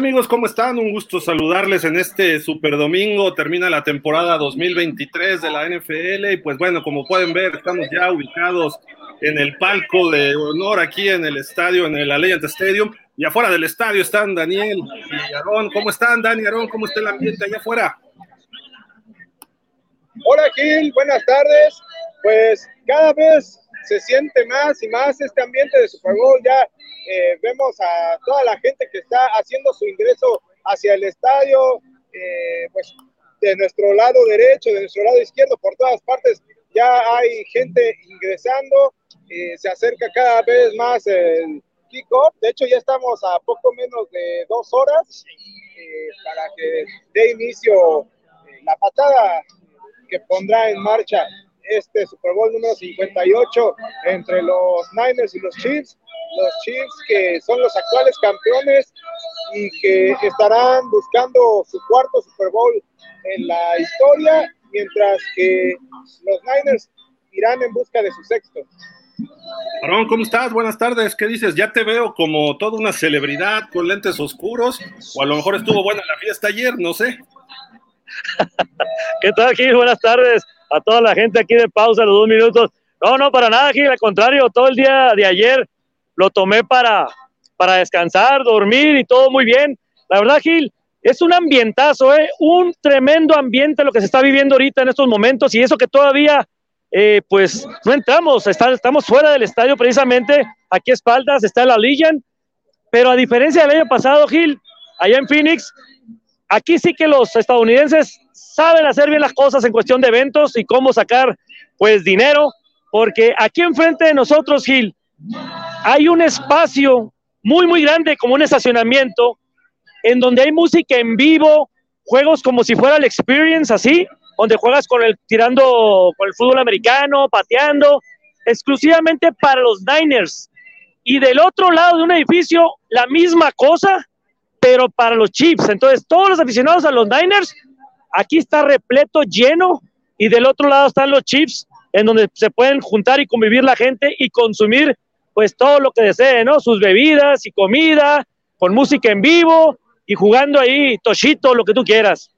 Hola, ¿qué tal amigos? ¿Cómo están? Un gusto saludarles en este super domingo. Termina la temporada 2023 de la NFL y pues bueno, como pueden ver, estamos ya ubicados en el palco de honor aquí en el estadio, en el Allianz Stadium. Y afuera del estadio están Daniel y Aarón. ¿Cómo están, Dani, Aarón? ¿Cómo está el ambiente allá afuera? Hola, Gil. Buenas tardes. Pues cada vez se siente más y más este ambiente de Super Bowl. Ya eh, vemos a toda la gente que está haciendo su ingreso hacia el estadio, eh, pues de nuestro lado derecho, de nuestro lado izquierdo, por todas partes ya hay gente ingresando, eh, se acerca cada vez más el kick-off, de hecho ya estamos a poco menos de dos horas para que dé inicio la patada que pondrá en marcha este Super Bowl número 58 entre los Niners y los Chiefs. Los Chiefs que son los actuales campeones y que estarán buscando su cuarto Super Bowl en la historia, mientras que los Niners irán en busca de su sexto. Aaron, ¿cómo estás? Buenas tardes. ¿Qué dices? Ya te veo como toda una celebridad con lentes oscuros, o a lo mejor estuvo buena la fiesta ayer, no sé. ¿Qué tal, Gil? Buenas tardes a toda la gente aquí de pausa, los dos minutos. No, no, para nada, Gil, al contrario, todo el día de ayer lo tomé para, para descansar, dormir y todo muy bien. La verdad, Gil, es un ambientazo, ¿eh? un tremendo ambiente lo que se está viviendo ahorita en estos momentos y eso que todavía, eh, pues, no entramos, estamos fuera del estadio precisamente, aquí a espaldas está la Legion, pero a diferencia del año pasado, Gil, allá en Phoenix, aquí sí que los estadounidenses saben hacer bien las cosas en cuestión de eventos y cómo sacar pues dinero, porque aquí enfrente de nosotros, Gil, hay un espacio muy, muy grande como un estacionamiento en donde hay música en vivo, juegos como si fuera el experience así, donde juegas con el tirando con el fútbol americano, pateando, exclusivamente para los Niners. Y del otro lado de un edificio, la misma cosa, pero para los Chiefs. Entonces, todos los aficionados a los Niners Aquí está repleto, lleno, y del otro lado están los chips, en donde se pueden juntar y convivir la gente y consumir pues todo lo que desee, ¿no? Sus bebidas y comida, con música en vivo y jugando ahí toshito, lo que tú quieras.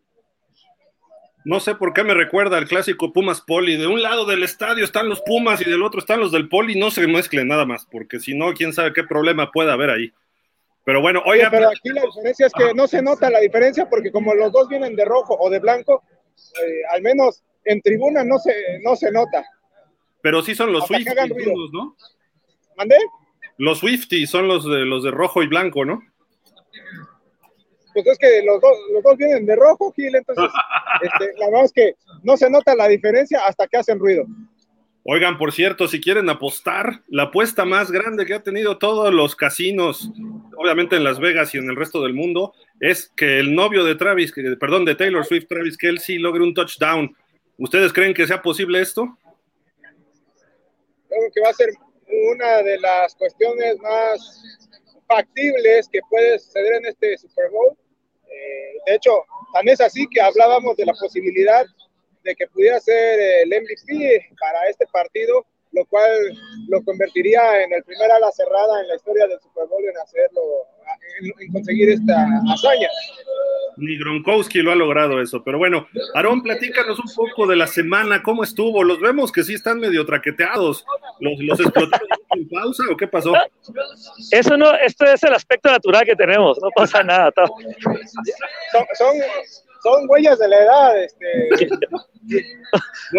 No sé por qué me recuerda al clásico Pumas Poli. De un lado del estadio están los Pumas y del otro están los del Poli. No se mezclen nada más, porque si no, quién sabe qué problema puede haber ahí. Pero bueno, oye. pero aquí la diferencia es que no se nota la diferencia porque como los dos vienen de rojo o de blanco, eh, al menos en tribuna no se, no se nota. Pero sí son los Swifties, ¿no? ¿Mandé? Los Swifties son los de, los de rojo y blanco, ¿no? Pues es que los, dos, los dos vienen de rojo, Gil, entonces este, la verdad es que no se nota la diferencia hasta que hacen ruido. Oigan, por cierto, si quieren apostar, la apuesta más grande que ha tenido todos los casinos, obviamente en Las Vegas y en el resto del mundo, es que el novio de Travis, perdón, de Taylor Swift, Travis Kelsey, logre un touchdown. ¿Ustedes creen que sea posible esto? Creo que va a ser una de las cuestiones más factibles que puede suceder en este Super Bowl. Eh, de hecho, tan es así que hablábamos de la posibilidad de que pudiera ser el MVP para este partido, lo cual lo convertiría en el primer ala cerrada en la historia del Super Bowl en hacerlo, en, conseguir esta hazaña. Ni Gronkowski lo ha logrado eso, pero bueno, Aarón, platícanos un poco de la semana, ¿cómo estuvo? Los vemos que sí están medio traqueteados, ¿los, los explotaron en pausa o qué pasó? Eso no, esto es el aspecto natural que tenemos, no pasa nada. Son, son, son huellas de la edad. Este.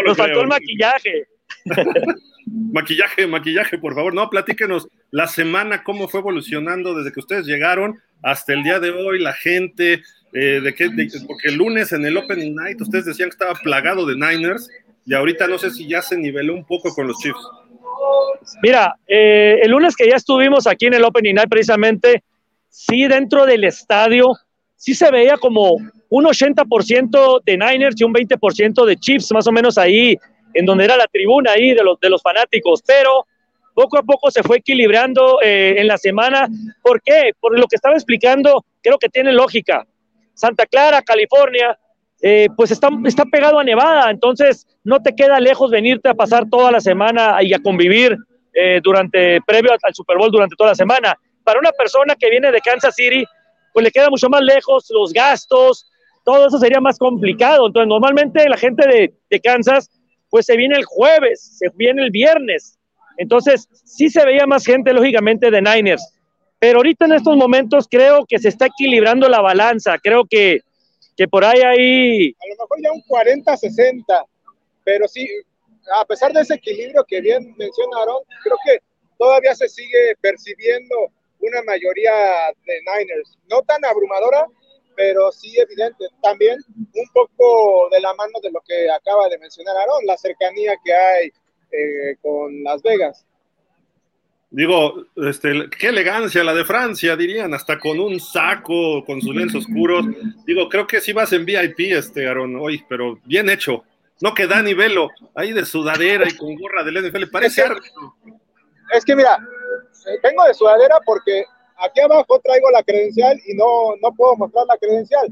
Nos faltó el maquillaje. maquillaje, maquillaje, por favor. No, platíquenos la semana, cómo fue evolucionando desde que ustedes llegaron hasta el día de hoy, la gente, eh, de que, porque el lunes en el Opening Night ustedes decían que estaba plagado de Niners y ahorita no sé si ya se niveló un poco con los Chiefs. Mira, eh, el lunes que ya estuvimos aquí en el Opening Night precisamente, sí dentro del estadio, sí se veía como un 80% de Niners y un 20% de Chiefs, más o menos ahí, en donde era la tribuna ahí de los, de los fanáticos, pero poco a poco se fue equilibrando eh, en la semana. ¿Por qué? Por lo que estaba explicando, creo que tiene lógica. Santa Clara, California, eh, pues está, está pegado a Nevada, entonces no te queda lejos venirte a pasar toda la semana y a convivir eh, durante, previo al Super Bowl durante toda la semana. para una persona que viene de Kansas City, pues le queda mucho más lejos los gastos, todo eso sería más complicado. Entonces, normalmente la gente de, Kansas, pues se viene el jueves, se viene el viernes. Entonces, sí se veía más gente, lógicamente, de Niners. Pero ahorita en estos momentos creo que se está equilibrando la balanza. Creo que, que por ahí hay... A lo mejor ya un 40-60, pero sí, a pesar de ese equilibrio que bien mencionaron, creo que todavía se sigue percibiendo una mayoría de Niners. No tan abrumadora, pero sí evidente. También un poco de la mano de lo que acaba de mencionar Aaron, la cercanía que hay eh, con Las Vegas. Digo, este, qué elegancia la de Francia, dirían, hasta con un saco, con sus lentes oscuros. Digo, creo que sí vas en VIP, este, Aaron, hoy, pero bien hecho. No que Dani Velo, ahí de sudadera y con gorra del NFL, parece es que, es que mira, vengo de sudadera porque aquí abajo traigo la credencial y no, no puedo mostrar la credencial.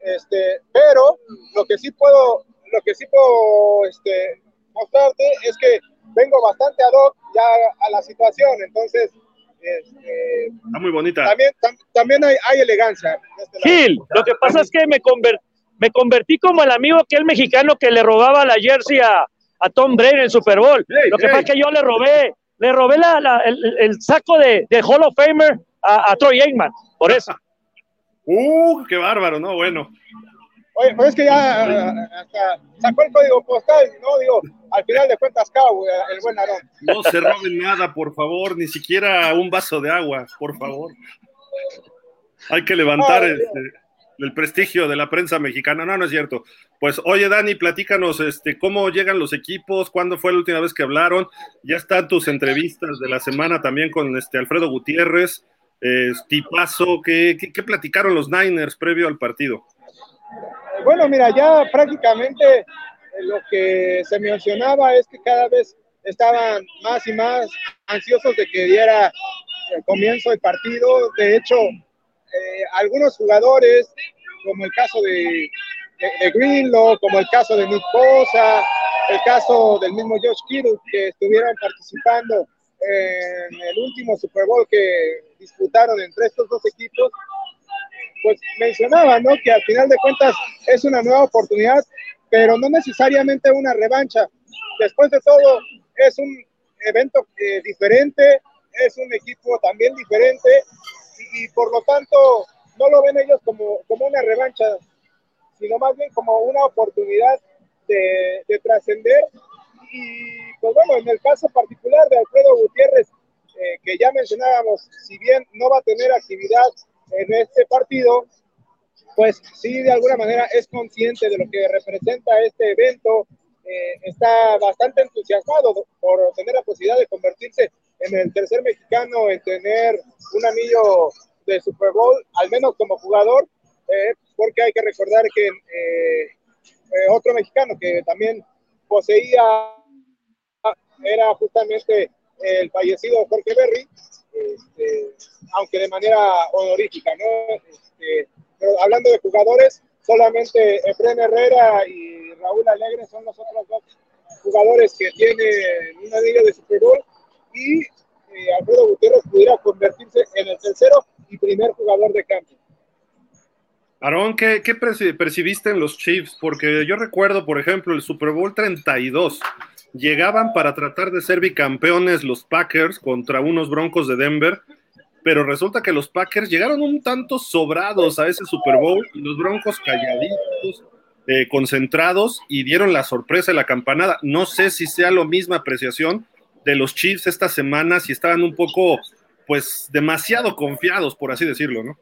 Este, pero lo que sí puedo, lo que sí puedo este, mostrarte es que vengo bastante ad hoc ya a la situación, entonces este, está muy bonita. También, también hay, hay elegancia. Este Gil, lo que pasa es que me, me convertí como el amigo aquel mexicano que le robaba la jersey a, a Tom Brady en el Super Bowl. lo que pasa es que yo le robé, le robé la, la, el, el, saco de, de, Hall of Famer a, a Troy Aikman, por eso. ¡Uh, qué bárbaro! No, bueno. Oye, pues es que ya hasta sacó el código postal, ¿no? Digo, al final de cuentas, Cabo, el buen Aarón. No se roben nada, por favor, ni siquiera un vaso de agua, por favor. Hay que levantar no, este, el prestigio de la prensa mexicana. No, no es cierto. Pues, oye, Dani, platícanos, este, cómo llegan los equipos, cuándo fue la última vez que hablaron. Ya están tus entrevistas de la semana también con este Alfredo Gutiérrez. Eh, tipazo, ¿qué, qué, platicaron los Niners previo al partido? Bueno, mira, ya prácticamente lo que se mencionaba es que cada vez estaban más y más ansiosos de que diera el comienzo del partido. De hecho, eh, algunos jugadores, como el caso de, de, de, como el caso de Nick Bosa, el caso del mismo Josh Kittle, que estuvieron participando en el último Super Bowl que disputaron entre estos dos equipos, pues mencionaba, ¿no? Que al final de cuentas es una nueva oportunidad, pero no necesariamente una revancha. Después de todo, es un evento eh, diferente, es un equipo también diferente y, por lo tanto no lo ven ellos como, como una revancha, sino más bien como una oportunidad de, de trascender. Y pues bueno, en el caso particular de Alfredo Gutiérrez, eh, que ya mencionábamos, si bien no va a tener actividad en este partido, pues sí, de alguna manera es consciente de lo que representa este evento, eh, está bastante entusiasmado por tener la posibilidad de convertirse en el tercer mexicano en tener un anillo de Super Bowl, al menos como jugador, eh, porque hay que recordar que eh, otro mexicano que también poseía era justamente el fallecido Jorge Berry, este, aunque de manera honorífica, ¿no? Este, pero hablando de jugadores, solamente Efren Herrera y Raúl Alegre son los otros dos jugadores que tienen una liga de Super Bowl y eh, Alfredo Gutiérrez pudiera convertirse en el tercero y primer jugador de campo. Aarón, ¿qué, ¿qué, percibiste en los Chiefs? Porque yo recuerdo, por ejemplo, el Super Bowl 32. Llegaban para tratar de ser bicampeones los Packers contra unos Broncos de Denver, pero resulta que los Packers llegaron un tanto sobrados a ese Super Bowl y los Broncos calladitos, eh, concentrados y dieron la sorpresa de la campanada. No sé si sea la misma apreciación de los Chiefs esta semana, si estaban un poco, pues, demasiado confiados, por así decirlo, ¿no?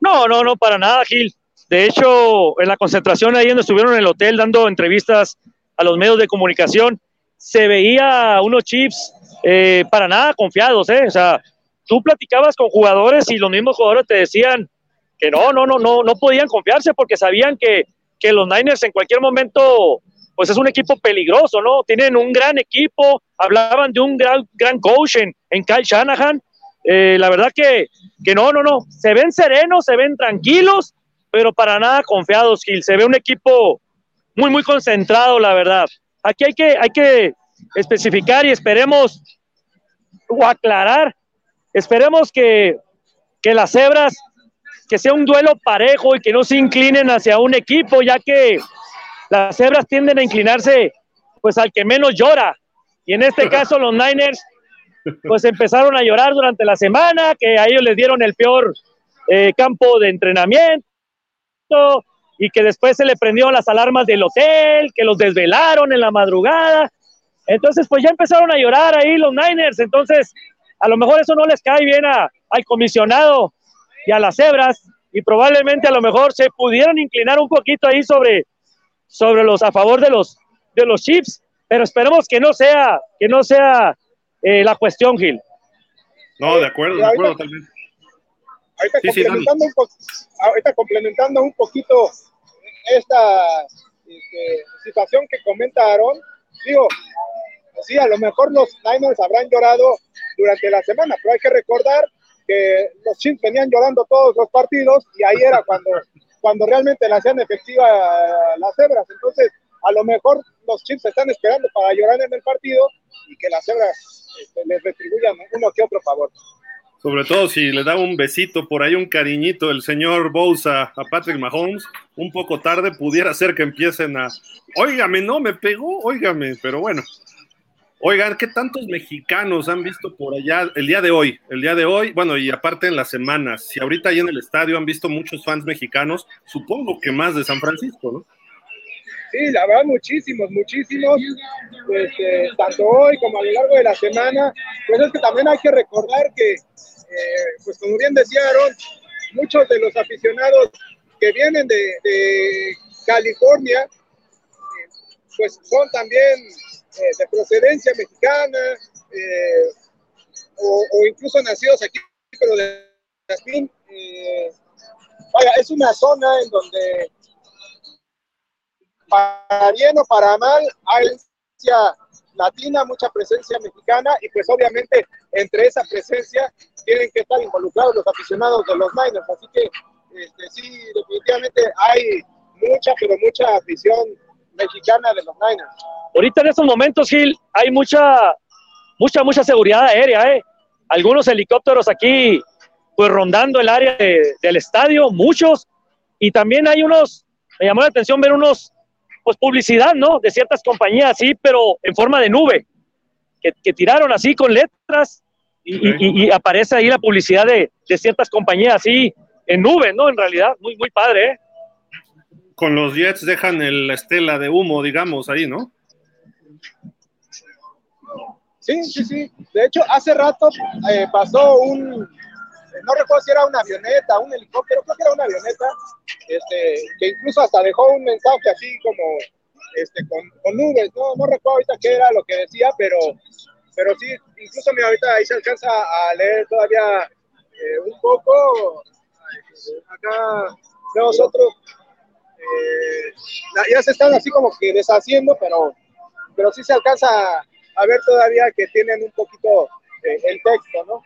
No, no, no, para nada, Gil. De hecho, en la concentración ahí donde estuvieron en el hotel dando entrevistas a los medios de comunicación, se veía unos Chiefs eh, para nada confiados, ¿eh? O sea, tú platicabas con jugadores y los mismos jugadores te decían que no, no, no, no, no podían confiarse porque sabían que, que los Niners en cualquier momento, pues es un equipo peligroso, ¿no? Tienen un gran equipo, hablaban de un gran, gran coach en, Kyle Shanahan, eh, la verdad que, que no, no, no, se ven serenos, se ven tranquilos, pero para nada confiados, Gil. Se ve un equipo muy, muy concentrado, la verdad. Aquí hay que, hay que especificar y esperemos o aclarar esperemos que, que las cebras, que sea un duelo parejo y que no se inclinen hacia un equipo, ya que las cebras tienden a inclinarse pues al que menos llora. Y en este caso los Niners pues empezaron a llorar durante la semana, que a ellos les dieron el peor eh, campo de entrenamiento y que después se le prendieron las alarmas del hotel, que los desvelaron en la madrugada. Entonces, pues ya empezaron a llorar ahí los Niners. Entonces, a lo mejor eso no les cae bien a, al comisionado y a las cebras y probablemente a lo mejor se pudieran inclinar un poquito ahí sobre, sobre los a favor de los de los Chiefs, pero esperemos que no sea que no sea eh, la cuestión, Gil. No, de acuerdo, de acuerdo también. Ahorita, complementando, un ahorita complementando un poquito esta este, situación que comenta Aaron, digo, sí, a lo mejor los Niners habrán llorado durante la semana, pero hay que recordar que los Chiefs venían llorando todos los partidos y ahí era cuando, cuando realmente la hacían efectiva las cebras. Entonces, a lo mejor los Chiefs están esperando para llorar en el partido y que las cebras este, les retribuyan uno que otro favor. Sobre todo si le da un besito por ahí, un cariñito el señor Bosa a Patrick Mahomes, un poco tarde pudiera ser que empiecen a, óigame, no me pegó, óigame, pero bueno. Oigan, ¿qué tantos mexicanos han visto por allá el día de hoy? El día de hoy, bueno, y aparte en las semanas, si ahorita ahí en el estadio han visto muchos fans mexicanos, supongo que más de San Francisco, ¿no? Sí, la verdad, muchísimos, muchísimos, pues, eh, tanto hoy como a lo largo de la semana. Pues es que también hay que recordar que, eh, pues como bien decía Aaron, muchos de los aficionados que vienen de, California, eh, pues son también de procedencia mexicana o, o, incluso nacidos aquí, pero de Jazmín. vaya, es una zona en donde para bien o para mal, hay presencia latina, mucha presencia mexicana y pues obviamente entre esa presencia tienen que estar involucrados los aficionados de los Niners. Así que este, sí, definitivamente hay mucha, pero mucha afición mexicana de los Niners. Ahorita en estos momentos, Gil, hay mucha, mucha, mucha seguridad aérea, ¿eh? Algunos helicópteros aquí, pues rondando el área del estadio, muchos, y también hay unos, me llamó la atención ver unos pues publicidad, ¿no? De ciertas compañías, sí, pero en forma de nube, que, tiraron así con letras y, aparece ahí la publicidad de, ciertas compañías así en nube, ¿no? En realidad, muy, muy padre, ¿eh? Con los Jets dejan la estela de humo, digamos, ahí, ¿no? Sí, sí, sí. De hecho, hace rato eh, pasó un, no recuerdo si era una avioneta, un helicóptero, creo que era una avioneta, este, que incluso hasta dejó un mensaje así como este, con, nubes, no, no recuerdo ahorita qué era lo que decía, pero, pero sí, incluso mira, ahorita ahí se alcanza a leer todavía eh, un poco, acá nosotros eh, ya se están así como que deshaciendo, pero, pero sí se alcanza a, ver todavía que tienen un poquito eh, el texto, ¿no?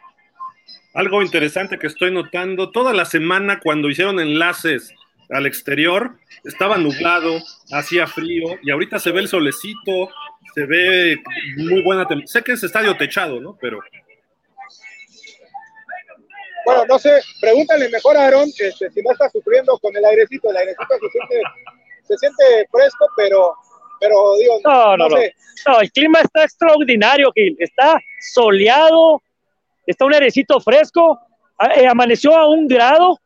Algo interesante que estoy notando, toda la semana cuando hicieron enlaces al exterior, estaba nublado, hacía frío y ahorita se ve el solecito, se ve muy buena. Sé que es estadio techado, ¿no? Pero. Bueno, no sé, pregúntale mejor a Aaron este, si no está sufriendo con el airecito. El airecito se siente, se siente fresco, pero, pero digo, no, no, no, no. el clima está extraordinario, Gil. Está soleado, está un airecito fresco, eh, amaneció a un grado,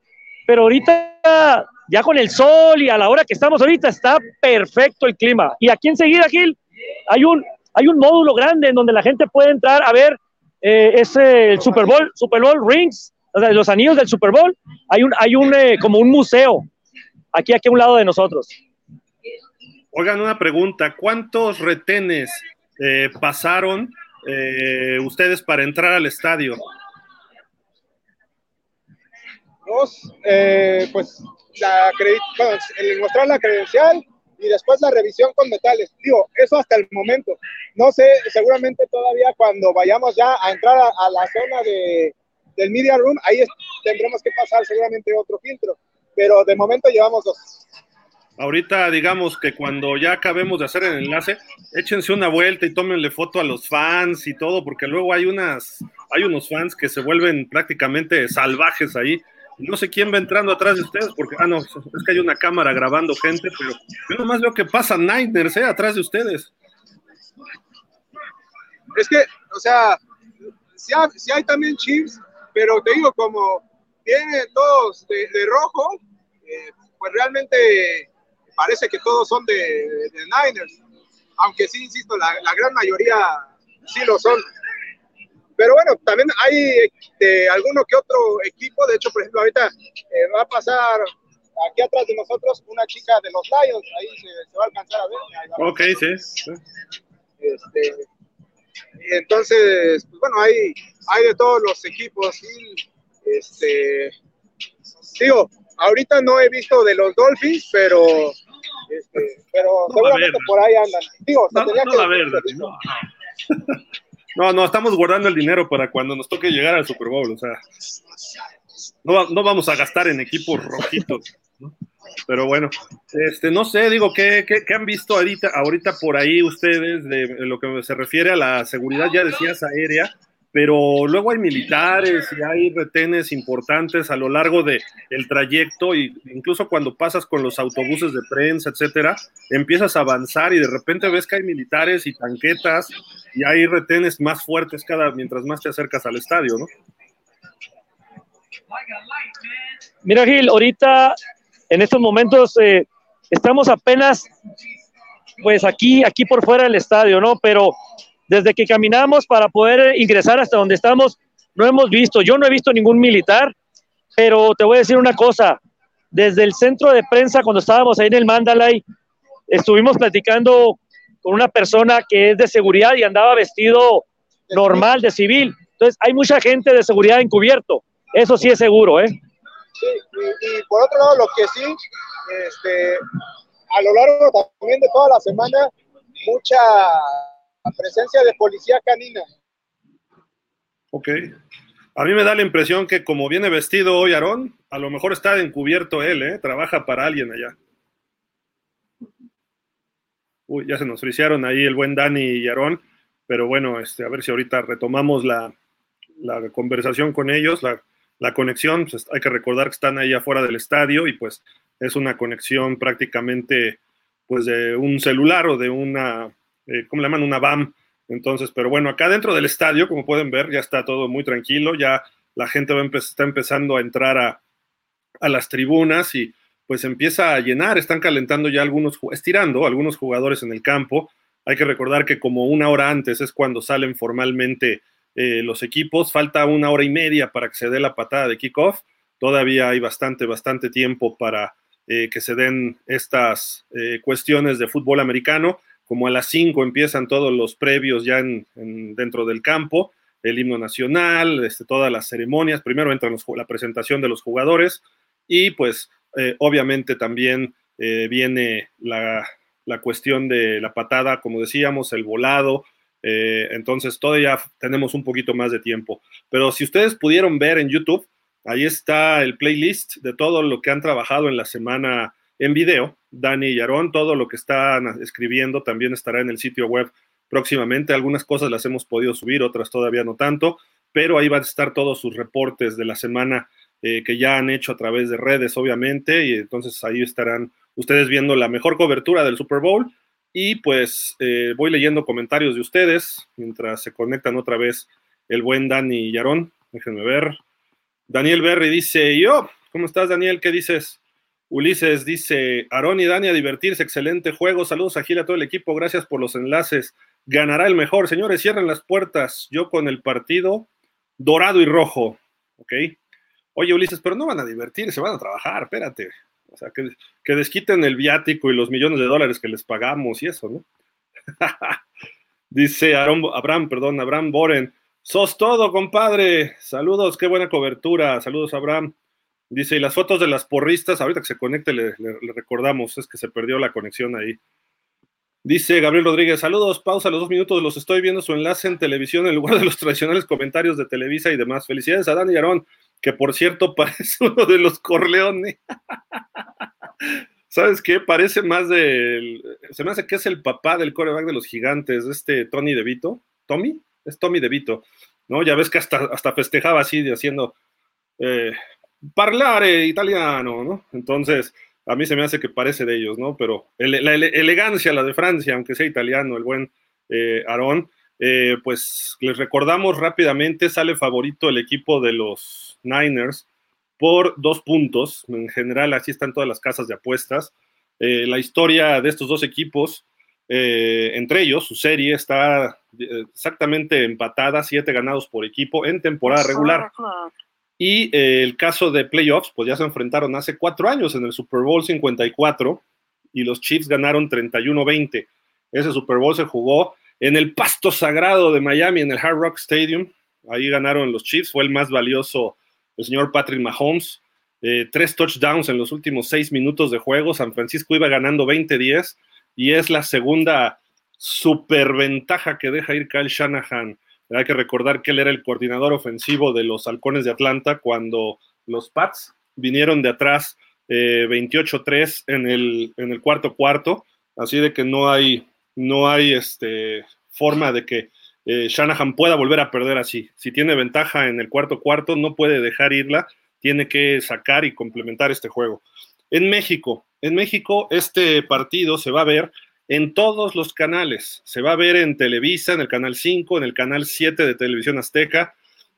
pero ahorita ya con el sol y a la hora que estamos ahorita está perfecto el clima. Y aquí enseguida, Gil, hay un, hay un módulo grande en donde la gente puede entrar a ver eh, ese el Super Bowl, Super Bowl Rings, o sea, los anillos del Super Bowl. Hay un, hay un eh, como un museo aquí, aquí a un lado de nosotros. Oigan, una pregunta, ¿cuántos retenes pasaron eh, ustedes para entrar al estadio? Dos, eh, pues la bueno, el mostrar la credencial y después la revisión con metales. Digo, eso hasta el momento. No sé, seguramente todavía cuando vayamos ya a entrar a, la zona de, del media room, ahí tendremos que pasar seguramente otro filtro. Pero de momento llevamos dos ahorita digamos que cuando ya acabemos de hacer el enlace, échense una vuelta y tómenle foto a los fans y todo, porque luego hay unas hay unos fans que se vuelven prácticamente salvajes ahí. No sé quién va entrando atrás de ustedes, porque, ah, no, es que hay una cámara grabando gente, pero yo nomás veo que pasa Niners, ¿eh? Atrás de ustedes. Es que, o sea, si hay, hay también Chiefs, pero te digo, como tienen todos de, rojo, eh, pues realmente parece que todos son de, de Niners. Aunque sí, insisto, la, la gran mayoría sí lo son. Pero bueno, también hay de alguno que otro equipo, de hecho, por ejemplo, ahorita eh, va a pasar aquí atrás de nosotros una chica de los Lions, ahí se, va a alcanzar a ver. Ok, sí. Este, entonces, pues bueno, hay, hay de todos los equipos. Y, este, digo, ahorita no he visto de los Dolphins, pero, este, pero seguramente por ahí andan. Digo, no, tenía que no, no, no, estamos guardando el dinero para cuando nos toque llegar al Super Bowl, o sea, no, no vamos a gastar en equipos rojitos, Pero bueno, este, no sé, digo, ¿qué, qué, han visto ahorita, ahorita por ahí ustedes de, lo que se refiere a la seguridad, ya decías, aérea? pero luego hay militares y hay retenes importantes a lo largo del el trayecto y incluso cuando pasas con los autobuses de prensa, etcétera, empiezas a avanzar y de repente ves que hay militares y tanquetas y hay retenes más fuertes cada mientras más te acercas al estadio, ¿no? Mira Gil, ahorita en estos momentos eh, estamos apenas pues aquí aquí por fuera del estadio, ¿no? Pero desde que caminamos para poder ingresar hasta donde estamos, no hemos visto, yo no he visto ningún militar, pero te voy a decir una cosa, desde el centro de prensa, cuando estábamos ahí en el Mandalay, estuvimos platicando con una persona que es de seguridad y andaba vestido normal, de civil. Entonces, hay mucha gente de seguridad encubierto, eso sí es seguro, ¿eh? Sí, y, por otro lado, lo que sí, este, a lo largo también de toda la semana, mucha la presencia de policía canina. Ok. A mí me da la impresión que como viene vestido hoy Aarón, a lo mejor está encubierto él, ¿eh? Trabaja para alguien allá. Uy, ya se nos friciaron ahí el buen Dani y Aarón, pero bueno, este, a ver si ahorita retomamos la, conversación con ellos, la, la conexión, pues hay que recordar que están ahí afuera del estadio y pues es una conexión prácticamente pues de un celular o de una eh, ¿cómo le llaman? Una BAM. Entonces, pero bueno, acá dentro del estadio, como pueden ver, ya está todo muy tranquilo, ya la gente va está empezando a entrar a, las tribunas y pues empieza a llenar, están calentando ya algunos, estirando algunos jugadores en el campo. Hay que recordar que como una hora antes es cuando salen formalmente eh, los equipos, falta una hora y media para que se dé la patada de kickoff, todavía hay bastante, bastante tiempo para eh, que se den estas cuestiones de fútbol americano. Como a las 5 empiezan todos los previos ya en, dentro del campo, el himno nacional, este, todas las ceremonias, primero entra la presentación de los jugadores y pues eh, obviamente también eh, viene la, cuestión de la patada, como decíamos, el volado, eh, entonces todavía tenemos un poquito más de tiempo. Pero si ustedes pudieron ver en YouTube, ahí está el playlist de todo lo que han trabajado en la semana en video. Dani y Aarón, todo lo que están escribiendo también estará en el sitio web próximamente. Algunas cosas las hemos podido subir, otras todavía no tanto, pero ahí van a estar todos sus reportes de la semana eh, que ya han hecho a través de redes, obviamente, y entonces ahí estarán ustedes viendo la mejor cobertura del Super Bowl. Y pues eh, voy leyendo comentarios de ustedes mientras se conectan otra vez el buen Dani y Aarón. Déjenme ver. Daniel Berry dice, yo, ¿cómo estás Daniel? ¿Qué dices? Ulises dice, Aarón y Dani a divertirse, excelente juego, saludos a Gil a todo el equipo, gracias por los enlaces, ganará el mejor, señores, cierren las puertas, yo con el partido dorado y rojo, ¿ok? Oye Ulises, pero no van a divertir, se van a trabajar, espérate, o sea, que, que desquiten el viático y los millones de dólares que les pagamos y eso, ¿no? dice Aaron, Abraham, perdón, Abraham Boren, sos todo, compadre, saludos, qué buena cobertura, saludos Abraham. Dice, y las fotos de las porristas, ahorita que se conecte le, recordamos, es que se perdió la conexión ahí. Dice Gabriel Rodríguez, saludos, pausa los dos minutos, los estoy viendo su enlace en televisión en lugar de los tradicionales comentarios de Televisa y demás. Felicidades a Dani Arón, que por cierto parece uno de los Corleone. ¿Sabes qué? Parece más del... Se me hace que es el papá del coreback de los gigantes, este Tony DeVito. ¿Tommy? Es Tommy DeVito. ¿no? Ya ves que hasta, hasta festejaba así, haciendo eh, parlare italiano, ¿no? Entonces, a mí se me hace que parece de ellos, ¿no? Pero la elegancia, la de Francia, aunque sea italiano, el buen eh, Aarón, eh, pues les recordamos rápidamente, sale favorito el equipo de los Niners por dos puntos. En general, así están todas las casas de apuestas. Eh, la historia de estos dos equipos, entre ellos, su serie está exactamente empatada, siete ganados por equipo en temporada regular. Y eh, el caso de playoffs, pues ya se enfrentaron hace cuatro años en el Super Bowl 54 y los Chiefs ganaron 31-20. Ese Super Bowl se jugó en el pasto sagrado de Miami, en el Hard Rock Stadium. Ahí ganaron los Chiefs, fue el más valioso el señor Patrick Mahomes. Eh, tres touchdowns en los últimos seis minutos de juego. San Francisco iba ganando 20-10 y es la segunda superventaja que deja ir Kyle Shanahan hay que recordar que él era el coordinador ofensivo de los Halcones de Atlanta cuando los Pats vinieron de atrás 28-3 eh, en el, en el cuarto cuarto, así de que no hay, no hay este, forma de que eh, Shanahan pueda volver a perder así. Si tiene ventaja en el cuarto cuarto, no puede dejar irla, tiene que sacar y complementar este juego. En México, en México este partido se va a ver en todos los canales. Se va a ver en Televisa, en el canal 5, en el canal 7 de Televisión Azteca,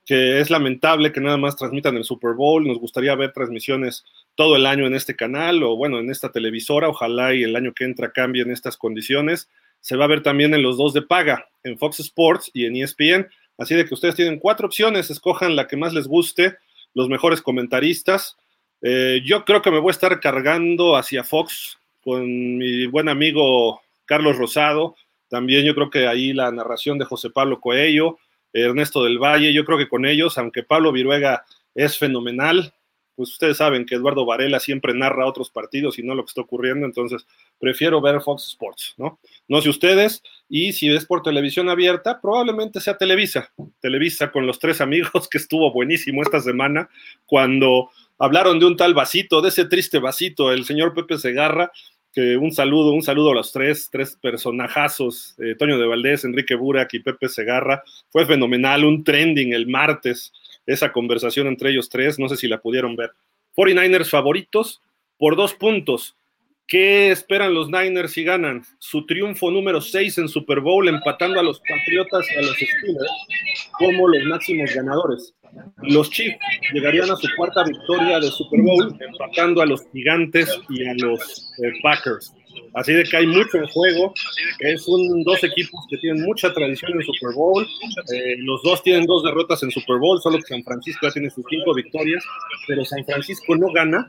que es lamentable que nada más transmitan el Super Bowl. Nos gustaría ver transmisiones todo el año en este canal o bueno, en esta televisora. Ojalá y el año que entra cambien estas condiciones. Se va a ver también en los dos de paga, en Fox Sports y en ESPN. Así de que ustedes tienen cuatro opciones, escojan la que más les guste, los mejores comentaristas. Eh, yo creo que me voy a estar cargando hacia Fox con mi buen amigo Carlos Rosado, también yo creo que ahí la narración de José Pablo Coello, Ernesto del Valle, yo creo que con ellos, aunque Pablo Viruega es fenomenal, pues ustedes saben que Eduardo Varela siempre narra otros partidos y no lo que está ocurriendo, entonces prefiero ver Fox Sports, ¿no? No sé ustedes, y si es por televisión abierta, probablemente sea Televisa, Televisa con los tres amigos, que estuvo buenísimo esta semana, cuando hablaron de un tal vasito, de ese triste vasito, el señor Pepe Segarra, que un saludo, un saludo a los tres, tres personajazos, eh, Toño de Valdés, Enrique Burak y Pepe Segarra. Fue fenomenal, un trending el martes, esa conversación entre ellos tres, no sé si la pudieron ver. 49ers favoritos por dos puntos. ¿Qué esperan los Niners si ganan? Su triunfo número 6 en Super Bowl, empatando a los Patriotas y a los Steelers como los máximos ganadores. Los Chiefs llegarían a su cuarta victoria de Super Bowl, empatando a los Gigantes y a los eh, Packers. Así de que hay mucho en juego. Es un dos equipos que tienen mucha tradición en Super Bowl. Eh, los dos tienen dos derrotas en Super Bowl, solo que San Francisco ya tiene sus cinco victorias, pero San Francisco no gana.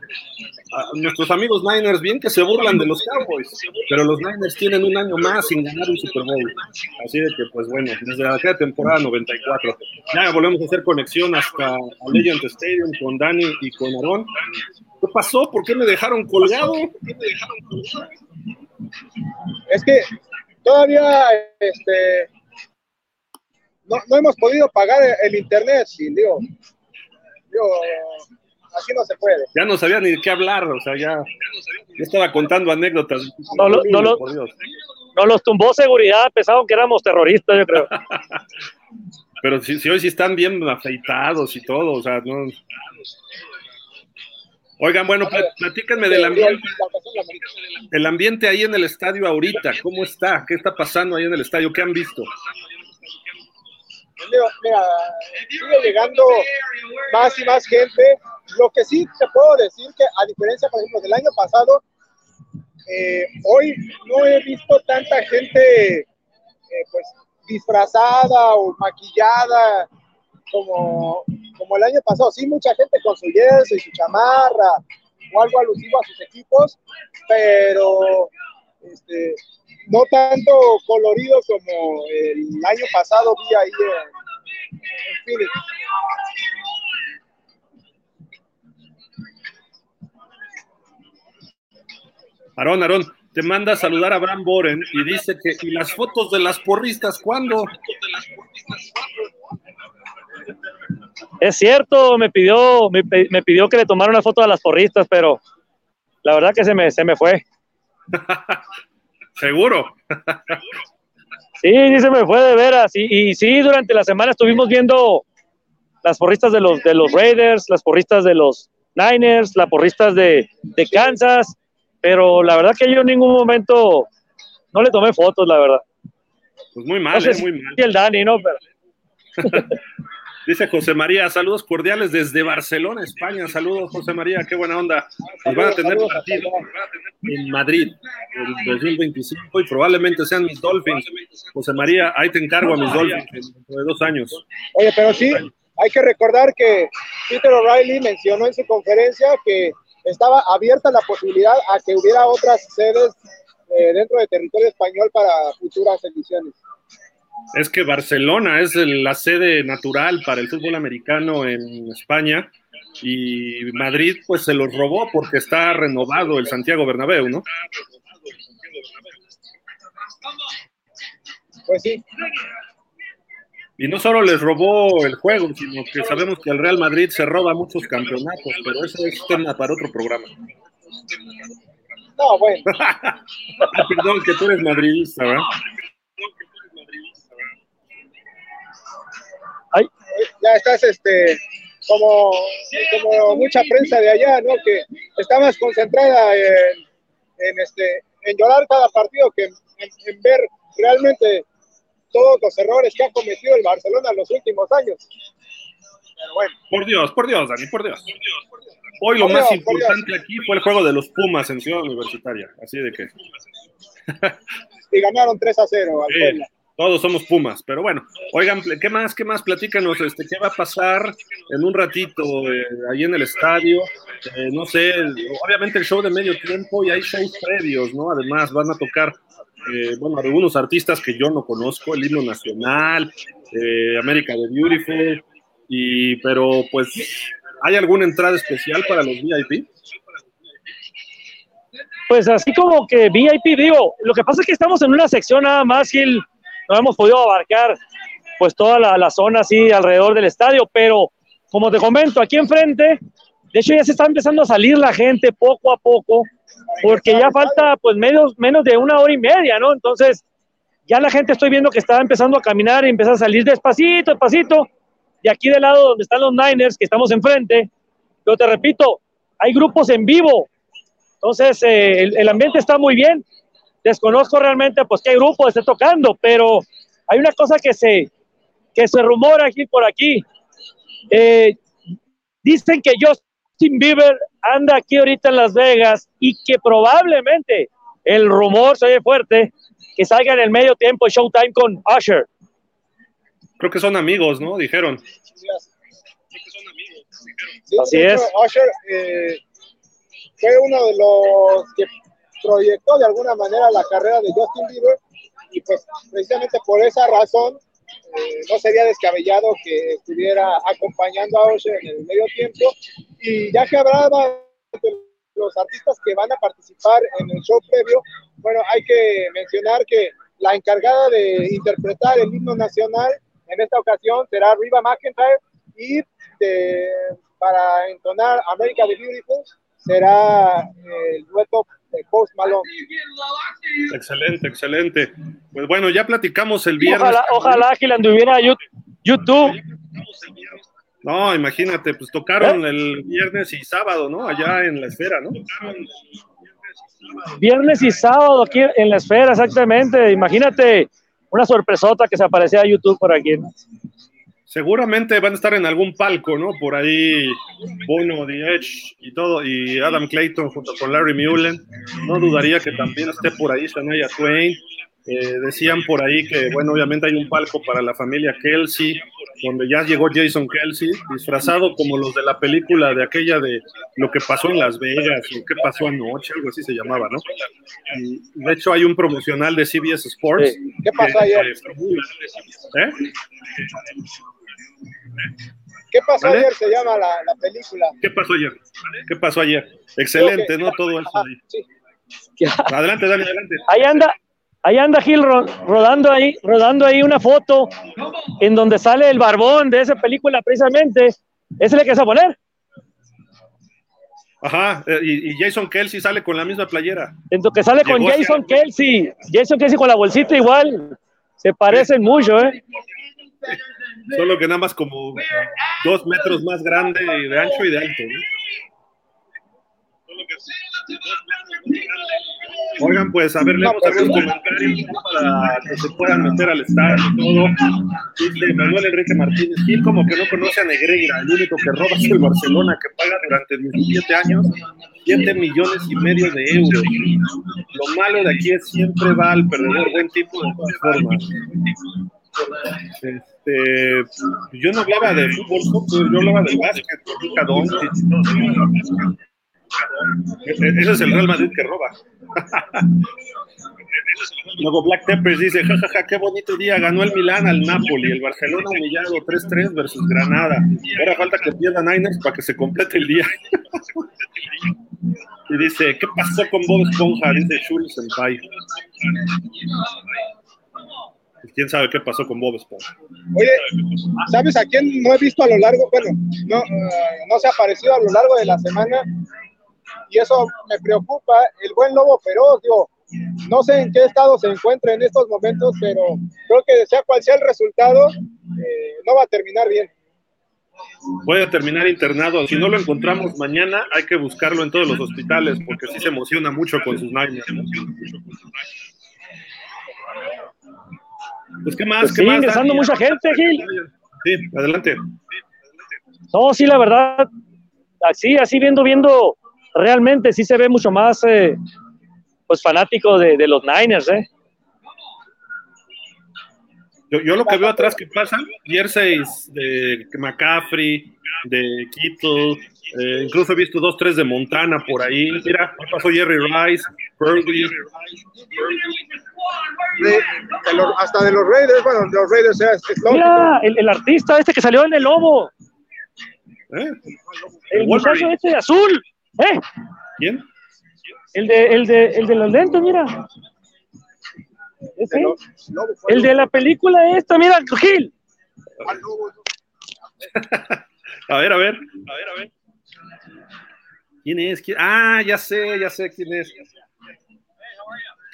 nuestros amigos Niners, bien que se burlan de los Cowboys, pero los Niners tienen un año más sin ganar un Super Bowl. Así de que, pues bueno, desde aquella temporada 94. Ya volvemos a hacer conexión hasta Legend Stadium con Dani y con Aaron. ¿Qué pasó? ¿Por qué me dejaron colgado? ¿Por qué me dejaron colgado? Es que todavía este, no, hemos podido pagar el internet, sí, digo, así no se puede. Ya no sabía ni de qué hablar, o sea, ya, estaba contando anécdotas. No, no, los tumbó seguridad, pensaban que éramos terroristas, yo creo. Pero si, si hoy sí están bien afeitados y todo, o sea, no. Oigan, bueno, platícanme del ambiente, el ambiente ahí en el estadio ahorita, ¿cómo está? ¿Qué está pasando ahí en el estadio? ¿Qué han visto? Mira, sigue llegando más y más gente. Lo que sí te puedo decir que a diferencia, por ejemplo, del año pasado, eh, hoy no he visto tanta gente eh, pues disfrazada o maquillada como, como el año pasado. Sí, mucha gente con su yeso y su chamarra o algo alusivo a sus equipos, pero este, no tanto colorido como el año pasado vi ahí en, en Aarón, te manda a saludar a Bram Boren y dice que, ¿y las fotos de las porristas cuándo? Es cierto, me pidió, me, pidió que le tomara una foto a las porristas, pero la verdad que se me, se me fue. Seguro. Sí, sí se me fue de veras. Y, y sí, durante la semana estuvimos viendo las porristas de los, de los Raiders, las porristas de los Niners, las porristas de, de Kansas, pero la verdad que yo en ningún momento no le tomé fotos, la verdad. Pues muy mal, eh, muy mal. Y el Dani, ¿no? Dice José María, saludos cordiales desde Barcelona, España. Saludos, José María, qué buena onda. Nos van a tener partido en Madrid en 2025 y probablemente sean mis Dolphins. José María, ahí te encargo a mis Dolphins dentro de dos años. Oye, pero sí, hay que recordar que Peter O'Reilly mencionó en su conferencia que estaba abierta la posibilidad a que hubiera otras sedes eh, dentro del territorio español para futuras ediciones. Es que Barcelona es la sede natural para el fútbol americano en España y Madrid pues se los robó porque está renovado el Santiago Bernabéu, ¿no? Pues sí. Y no solo les robó el juego, sino que sabemos que el Real Madrid se roba muchos campeonatos, pero eso es tema para otro programa. No, bueno. ah, perdón, que tú eres madridista, ¿verdad? Ay. Ya estás, este, como, como mucha prensa de allá, ¿no? Que está más concentrada en, en este, en llorar cada partido que en, en ver realmente todos los errores que ha cometido el Barcelona en los últimos años. Pero bueno. Por Dios, por Dios, Dani, por Dios. Hoy lo Por más Dios, por importante aquí fue el juego de los Pumas en Ciudad Universitaria. Así de que Y ganaron 3 a 0 al Sí, Puebla. Todos somos Pumas. Pero bueno, oigan, ¿qué más? ¿Qué más? Platícanos, este, ¿qué va a pasar en un ratito eh, ahí en el estadio? Eh, no sé, obviamente el show de medio tiempo y hay shows previos, ¿no? Además, van a tocar, eh, bueno, algunos artistas que yo no conozco, el himno nacional, eh, América de Beautiful, y, pero pues, ¿hay alguna entrada especial para los VIP? Pues así como que VIP, digo, lo que pasa es que estamos en una sección nada más, Gil, no hemos podido abarcar pues toda la, la zona así alrededor del estadio, pero como te comento, aquí enfrente, de hecho ya se está empezando a salir la gente poco a poco, porque ya falta pues menos, menos de una hora y media, ¿no? Entonces, ya la gente estoy viendo que está empezando a caminar y empieza a salir despacito, despacito, y aquí del lado donde están los Niners, que estamos enfrente, pero te repito, hay grupos en vivo, entonces eh, el, el ambiente está muy bien, desconozco realmente pues qué grupo esté tocando, pero hay una cosa que se, que se rumora aquí por aquí. Eh, dicen que Justin Bieber anda aquí ahorita en Las Vegas y que probablemente el rumor se oye fuerte que salga en el medio tiempo Showtime con Usher. Creo que son amigos, ¿no? Dijeron. Sí, Así hecho, es. Usher eh, fue uno de los que proyectó de alguna manera la carrera de Justin Bieber y pues precisamente por esa razón eh, no sería descabellado que estuviera acompañando a Usher en el medio tiempo. Y ya que hablaba de los artistas que van a participar en el show previo, bueno, hay que mencionar que la encargada de interpretar el himno nacional en esta ocasión será Riva McIntyre y de- para entonar America the Beautiful será eh, el dueto de Post Malone. Excelente, excelente. Pues bueno, ya platicamos el viernes. Ojalá, ojalá que le anduviera Yu- YouTube. No, imagínate, pues tocaron el viernes y sábado, ¿no? Allá en la esfera, ¿no? Viernes y sábado aquí en la esfera, exactamente. Imagínate una sorpresota que se aparecía a YouTube por aquí. ¿no? Seguramente van a estar en algún palco, ¿no? Por ahí Bono, The Edge y todo, y Adam Clayton junto con Larry Mullen. No dudaría que también esté por ahí Shania Twain. Eh, decían por ahí que, bueno, obviamente hay un palco para la familia Kelsey, donde ya llegó Jason Kelsey, disfrazado como los de la película de aquella de lo que pasó en Las Vegas, o qué pasó anoche, algo así se llamaba, ¿no? Y de hecho hay un promocional de CBS Sports. ¿Qué pasó que- ayer? ¿Eh? ¿Qué pasó ¿Vale? ayer? Se llama la, la película. ¿Qué pasó ayer? ¿Qué pasó ayer? Excelente, que- ¿no? Todo eso ahí. sí. Adelante, Dani, adelante. Ahí anda, ahí anda Gil ro- rodando ahí, rodando ahí una foto en donde sale el barbón de esa película precisamente. ¿Ese que vas a poner? Ajá, eh, y, y Jason Kelsey sale con la misma playera. En lo que sale con Llegó Jason Kelsey. Jason Kelsey con la bolsita igual. Se parecen mucho, ¿eh? Solo que nada más como dos metros más grande de ancho y de alto. ¿no? Oigan, pues a ver, leemos algunos comentarios para que se puedan meter al estadio y todo. Manuel Enrique Martínez Gil, como que no conoce a Negreira, el único que roba es el Barcelona, que paga durante 17 años 7 millones y medio de euros. Lo malo de aquí es siempre va al perdedor, buen tipo de todas formas. Este, yo no hablaba de fútbol, yo hablaba de básquet, y todo. Ese es el Real Madrid que roba. Luego Black Peppers dice, jajaja, ja, ja, qué bonito día, ganó el Milán al Napoli, el Barcelona humillado 3-3 versus Granada. Ahora falta que pierda Niners para que se complete el día. y dice, ¿qué pasó con Bob Esponja? Dice Shuri Senpai. Quién sabe qué pasó con Bob Esponja. Oye, ¿sabes a quién no he visto a lo largo? Bueno, no, uh, no se ha aparecido a lo largo de la semana y eso me preocupa. El buen Lobo Feroz, digo, no sé en qué estado se encuentra en estos momentos, pero creo que sea cual sea el resultado, eh, no va a terminar bien. Puede terminar internado. Si no lo encontramos mañana, hay que buscarlo en todos los hospitales, porque sí se emociona mucho con sus Niners. Pues, ¿qué más? Pues ¿Qué sí, más? ingresando Dani? mucha gente, Gil. Sí, adelante. No, sí, la verdad, así, así viendo, viendo, realmente sí se ve mucho más, eh, pues fanático de, de, los Niners, ¿eh? Yo, yo, lo que veo atrás que pasa, jerseys de McCaffrey, de Kittle, eh, incluso he visto dos, tres de Montana por ahí. Mira, pasó Jerry Rice, Purdy. De, los, hasta de los Raiders, bueno, de los Raiders es, es Mira, el, el, artista este que salió en el lobo. ¿Eh? El, muchacho este de azul. ¿Eh? ¿Quién? El de, el de, el de los lentes, mira. ¿Ese? El, el de la película esta, mira, Gil. a ver, a ver, a ver, a ver. ¿Quién es? ¿Quién? Ah, ya sé, ya sé quién es.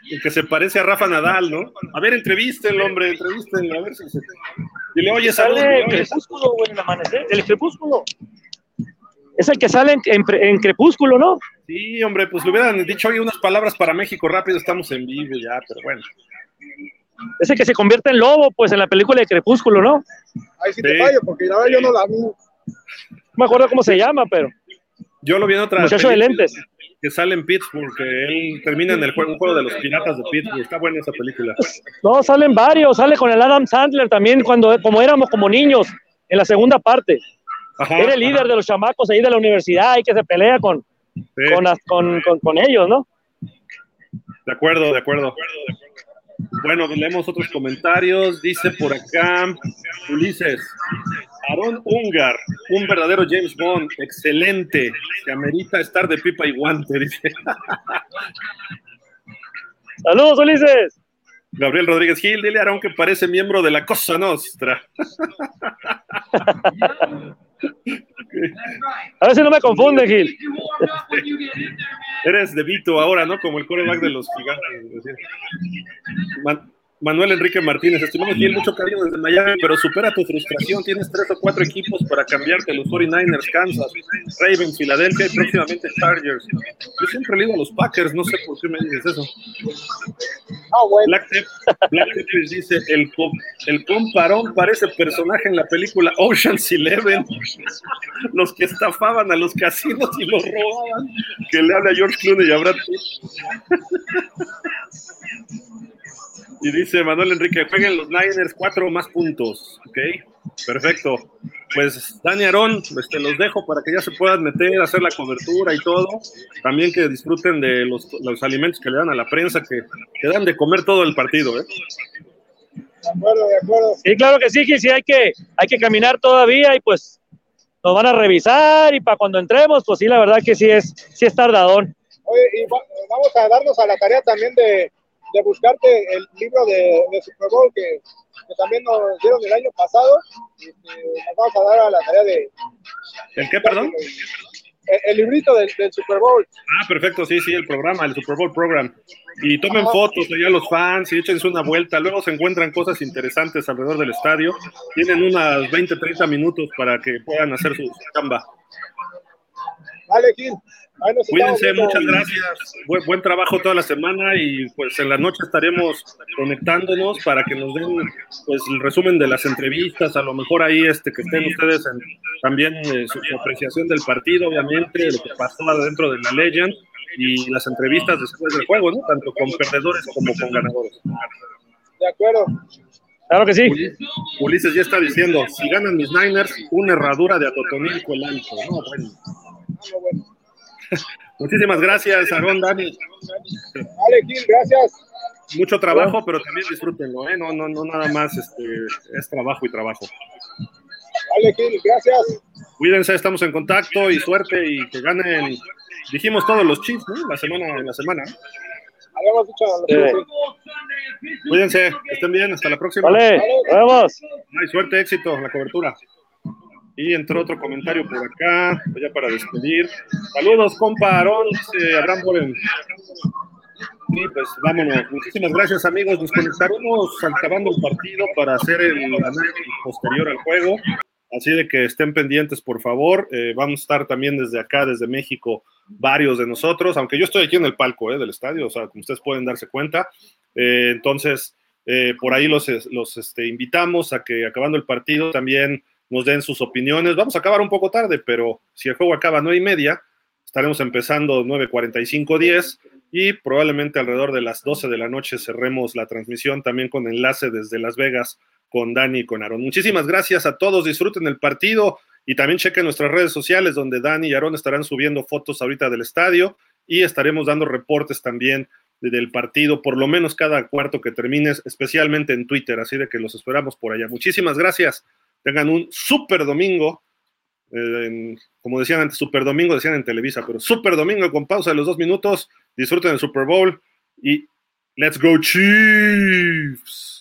El que se parece a Rafa Nadal, ¿no? A ver, entrevístenlo, hombre, entrevístenlo, a ver si se... Dile, oye, sale el crepúsculo, güey, el amanecer, el crepúsculo. Es el que sale en, en, en, crepúsculo, ¿no? Sí, hombre, pues le hubieran dicho hoy unas palabras para México rápido, estamos en vivo ya, pero bueno. Es el que se convierte en lobo, pues, en la película de Crepúsculo, ¿no? Ahí sí te fallo, porque la verdad yo no la vi. No me acuerdo cómo se llama, pero... Yo lo vi en otra Muchacho de lentes. Que sale en Pittsburgh, que él termina en el juego, un juego de los piratas de Pittsburgh. Está buena esa película. No, salen varios. Sale con el Adam Sandler también, cuando como éramos como niños, en la segunda parte. Ajá, Era el líder ajá. de los chamacos ahí de la universidad y que se pelea con, sí. con, con, con, con, ellos, ¿no? De acuerdo, de acuerdo. Bueno, leemos otros comentarios. Dice por acá Ulises, Aaron Ungar, un verdadero James Bond, excelente, que amerita estar de pipa y guante, dice. Saludos, Ulises. Gabriel Rodríguez Gil, dile a Aaron que parece miembro de la Cosa Nostra. A ver si no me confunde, Gil. Eres de Vito ahora, ¿no? Como el coreback de los gigantes. Man Manuel Enrique Martínez, estimamos bien mucho cariño desde Miami, pero supera tu frustración. Tienes tres o cuatro equipos para cambiarte: los 49ers, Kansas, Ravens, Filadelfia y próximamente Chargers. Yo siempre le digo a los Packers, no sé por qué me dices eso. Oh, bueno. Black, Tep Black dice: el, el comparón parece personaje en la película Ocean's Eleven. los que estafaban a los casinos y los robaban. Que le habla a George Clooney y a Brad Pitt. Y dice Manuel Enrique, jueguen los Niners cuatro más puntos. Ok, perfecto. Pues Dani Aarón, este, los dejo para que ya se puedan meter, hacer la cobertura y todo. También que disfruten de los, los alimentos que le dan a la prensa, que, que dan de comer todo el partido. ¿eh? De acuerdo, de acuerdo. Sí, claro que sí, que sí hay que, hay que caminar todavía y pues nos van a revisar y para cuando entremos, pues sí, la verdad que sí es, sí es tardadón. Oye, y vamos a darnos a la tarea también de de buscarte el libro de, de Super Bowl que, que, también nos dieron el año pasado. Y, nos vamos a dar a la tarea de. ¿El qué, perdón? el, librito del, Super Bowl. Ah, perfecto, sí, sí, el programa, el Super Bowl Program. Y tomen fotos allá los fans y échense una vuelta. Luego se encuentran cosas interesantes alrededor del estadio. Tienen unas 20, 30 minutos para que puedan hacer su chamba. Vale, Gil. Cuídense, muchas gracias. Buen, trabajo toda la semana y pues en la noche estaremos conectándonos para que nos den pues el resumen de las entrevistas, a lo mejor ahí este que estén ustedes también eh, su, apreciación del partido, obviamente, lo que pasó dentro de la Legend y las entrevistas después del juego, ¿no? Tanto con perdedores como con ganadores. De acuerdo. Claro que sí. Ulises ya está diciendo, si ganan mis Niners, una herradura de Atotonil Colanco. No, bueno. No, bueno. Muchísimas gracias, Aaron, Dani. Vale, Gil, gracias. Mucho trabajo, pero también disfrútenlo, ¿eh? No, no, no nada más este, es trabajo y trabajo. Vale, Gil, gracias. Cuídense, estamos en contacto y suerte y que ganen. Dijimos todos los chips, ¿no? La semana, en la semana. Habíamos dicho Cuídense, estén bien, hasta la próxima. Vale, vamos. Hay suerte, éxito la cobertura. Y entró otro comentario por acá, ya para despedir. Saludos, compa Aarón, dice Abraham. Y pues vámonos. Muchísimas gracias, amigos. Nos conectaremos acabando el partido para hacer el análisis posterior al juego. Así de que estén pendientes, por favor. Eh, vamos a estar también desde acá, desde México, varios de nosotros, aunque yo estoy aquí en el palco eh, del estadio, o sea, como ustedes pueden darse cuenta. Eh, entonces, por ahí los, los este, invitamos a que acabando el partido también nos den sus opiniones. Vamos a acabar un poco tarde, pero si el juego acaba a 9 y media, estaremos empezando 9.45, 10 y probablemente alrededor de las 12 de la noche cerremos la transmisión también con enlace desde Las Vegas con Dani y con Aaron. Muchísimas gracias a todos, disfruten el partido y también chequen nuestras redes sociales donde Dani y Aaron estarán subiendo fotos ahorita del estadio y estaremos dando reportes también del partido, por lo menos cada cuarto que termines, especialmente en Twitter, así de que los esperamos por allá. Muchísimas gracias. Tengan un super domingo. Eh, como decían antes, super domingo, decían en Televisa, pero super domingo con pausa de los dos minutos. Disfruten el Super Bowl y let's go Chiefs.